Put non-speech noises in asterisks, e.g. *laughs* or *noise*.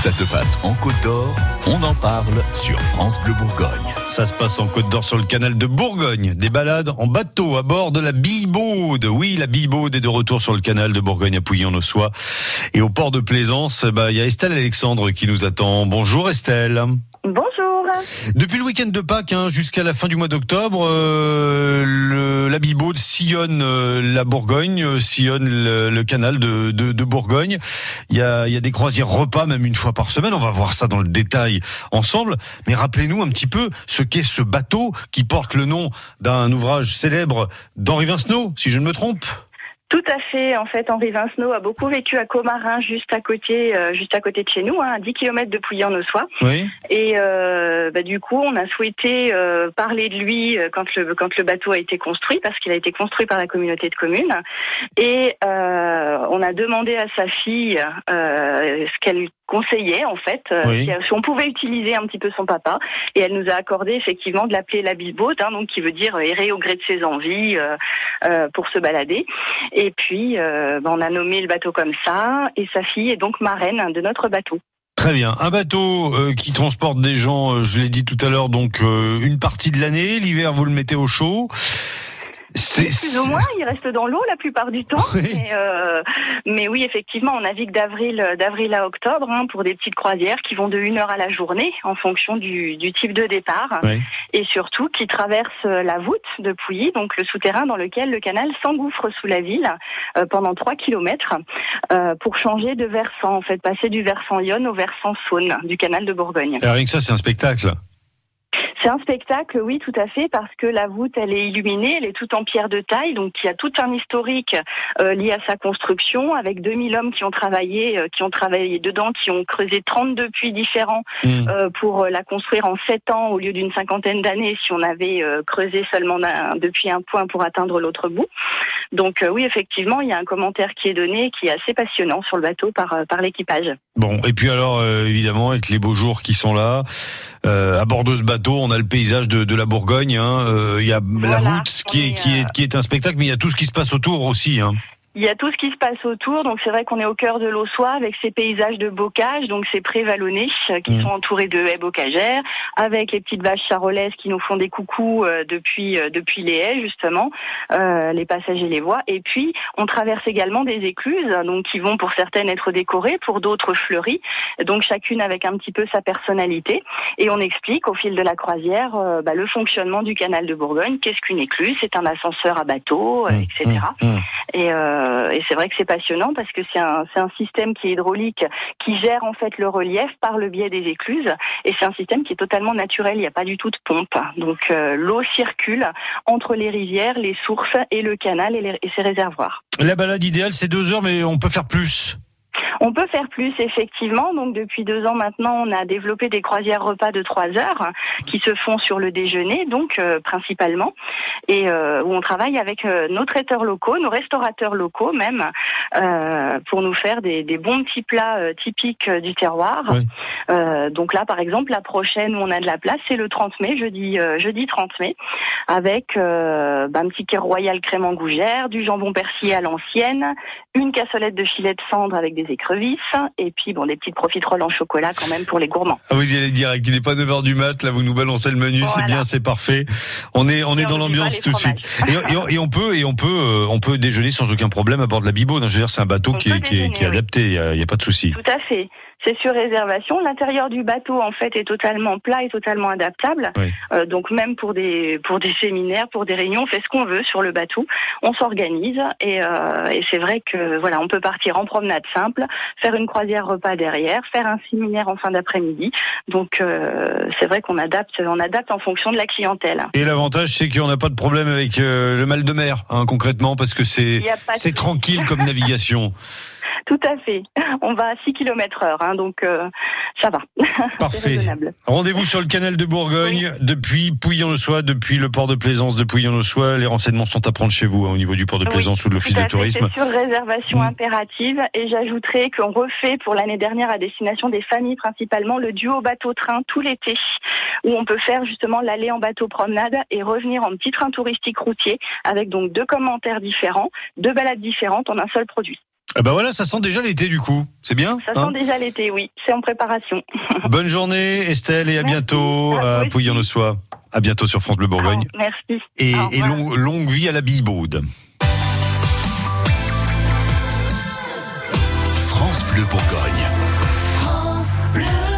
Ça se passe en Côte d'Or, on en parle sur France Bleu Bourgogne. Ça se passe en Côte d'Or sur le canal de Bourgogne. Des balades en bateau à bord de la Bibaude. Oui, la Bibaude est de retour sur le canal de Bourgogne à Pouillon-Ossois. Et au port de Plaisance, bah, il y a Estelle Alexandre qui nous attend. Bonjour Estelle. Bonjour. Depuis le week-end de Pâques hein, jusqu'à la fin du mois d'octobre, euh, le- la Bibaude sillonne euh, la Bourgogne, euh, sillonne le, canal de Bourgogne. Il y, a, il y a des croisières repas même une fois par semaine. On va voir ça dans le détail ensemble. Mais rappelez-nous un petit peu ce qu'est ce bateau qui porte le nom d'un ouvrage célèbre d'Henri Vincenot, si je ne me trompe. Tout à fait. En fait, Henri Vincenot a beaucoup vécu à Comarin, juste à côté, euh, juste à côté de chez nous, hein, à 10 km de Pouilly-en-Ossois. Oui. Et euh, bah, du coup, on a souhaité euh, parler de lui euh, quand le quand le bateau a été construit, parce qu'il a été construit par la communauté de communes. Et euh, on a demandé à sa fille euh, ce qu'elle conseillait en fait, euh, Oui. si- on pouvait utiliser un petit peu son papa. Et elle nous a accordé effectivement de l'appeler la bibote, hein, donc qui veut dire errer au gré de ses envies euh, euh, pour se balader. Et puis, euh, bah, on a nommé le bateau comme ça, et sa fille est donc marraine de notre bateau. Très bien. Un bateau euh, qui transporte des gens, euh, je l'ai dit tout à l'heure, donc euh, une partie de l'année. L'hiver, vous le mettez au chaud. C'est Plus ou moins, il reste dans l'eau la plupart du temps. Oui. Mais, euh, mais oui, effectivement, on navigue d'avril d'avril à octobre hein, pour des petites croisières qui vont de une heure à la journée en fonction du, du type de départ Oui. et surtout qui traversent la voûte de Pouilly, donc le souterrain dans lequel le canal s'engouffre sous la ville euh, pendant 3 kilomètres euh, pour changer de versant, en fait, passer du versant Yonne au versant Saône du canal de Bourgogne. Rien que ça, c'est un spectacle. C'est un spectacle, oui, tout à fait, parce que la voûte, elle est illuminée, elle est toute en pierre de taille, donc il y a tout un historique euh, lié à sa construction, avec 2000 hommes qui ont travaillé, euh, qui ont travaillé dedans, qui ont creusé 32 puits différents Hmm. euh, pour la construire en 7 ans au lieu d'une cinquantaine d'années si on avait euh, creusé seulement depuis un point pour atteindre l'autre bout. Donc euh, oui, effectivement, il y a un commentaire qui est donné qui est assez passionnant sur le bateau par, euh, par l'équipage. Bon, et puis alors, euh, évidemment, avec les beaux jours qui sont là, euh, à bord de ce bateau, on a le paysage de, de la Bourgogne. hein. Euh, Il y a la voûte qui est, qui, est, qui est un spectacle, mais il y a tout ce qui se passe autour aussi. Hein. Il y a tout ce qui se passe autour, donc c'est vrai qu'on est au cœur de l'Ossois avec ces paysages de bocage, donc ces prés vallonnés euh, qui Mm. sont entourés de haies bocagères, avec les petites vaches charolaises qui nous font des coucous euh, depuis euh, depuis les haies justement, euh, les passages et les voies. Et puis on traverse également des écluses, donc qui vont pour certaines être décorées, pour d'autres fleuries, donc chacune avec un petit peu sa personnalité. Et on explique au fil de la croisière euh, bah, le fonctionnement du canal de Bourgogne. Qu'est-ce qu'une écluse? C'est un ascenseur à bateau, euh, Mmh, etc. mmh, mmh. Et, euh, et c'est vrai que c'est passionnant parce que c'est un, système qui est hydraulique, qui gère en fait le relief par le biais des écluses. Et c'est un système qui est totalement naturel, il n'y a pas du tout de pompe. Donc euh, l'eau circule entre les rivières, les sources et le canal et ses réservoirs. La balade idéale, c'est deux heures, mais on peut faire plus. On peut faire plus effectivement. Donc depuis deux ans maintenant, on a développé des croisières repas de trois heures qui se font sur le déjeuner, donc euh, principalement, et euh, où on travaille avec euh, nos traiteurs locaux, nos restaurateurs locaux même, euh, pour nous faire des, des bons petits plats euh, typiques du terroir. Oui. Euh, donc là, par exemple, la prochaine où on a de la place, c'est le 30 mai, jeudi, euh, jeudi 30 mai, avec euh, bah, un petit kir royal crème en gougère, du jambon persillé à l'ancienne, une cassolette de filet de cendre avec des et puis bon des petites profiteroles en chocolat quand même pour les gourmands. Ah, vous y allez direct. Il n'est pas 9h du mat. Là, vous nous balancez le menu. C'est bien, c'est parfait. On est, on est Et dans on l'ambiance tout de suite. Et, et on- et on peut, et on peut, euh, on peut déjeuner sans aucun problème à bord de la Bibaude. hein. Je veux dire, c'est un bateau On qui est, qui est, est adapté. Il y a, il y a pas de souci. Tout à fait. C'est sur réservation. L'intérieur du bateau, en fait, est totalement plat et totalement adaptable. Oui. Euh, donc même pour des pour des séminaires, pour des réunions, on fait ce qu'on veut sur le bateau. On s'organise et, euh, et c'est vrai que voilà, on peut partir en promenade simple, faire une croisière repas derrière, faire un séminaire en fin d'après-midi. Donc euh, c'est vrai qu'on adapte, on adapte en fonction de la clientèle. Et l'avantage, c'est qu'on n'a pas de problème avec euh, le mal de mer, hein, concrètement, parce que c'est, c'est tranquille comme *laughs* navigation. Tout à fait. *laughs* On va à 6 km heure, hein, donc euh, ça va. *laughs* Parfait. Rendez-vous sur le canal de Bourgogne, depuis Pouillon-le-Soie, depuis le port de Plaisance de Pouillon-le-Soie. Les renseignements sont à prendre chez vous, hein, au niveau du port de Oui, Plaisance ou de l'office de tourisme. C'est sur réservation Mm. impérative et j'ajouterai qu'on refait pour l'année dernière à destination des familles principalement le duo bateau-train tout l'été où on peut faire justement l'aller en bateau promenade et revenir en petit train touristique routier avec donc deux commentaires différents, deux balades différentes en un seul produit. Ah ben voilà, ça sent déjà l'été du coup. C'est bien Ça hein sent déjà l'été, oui. C'est en préparation. *laughs* Bonne journée Estelle et à bientôt à, à pouillon le À bientôt sur France Bleu Bourgogne. Oh, merci. Et, longue vie à la Billebaude. France Bleu Bourgogne. France Bleu.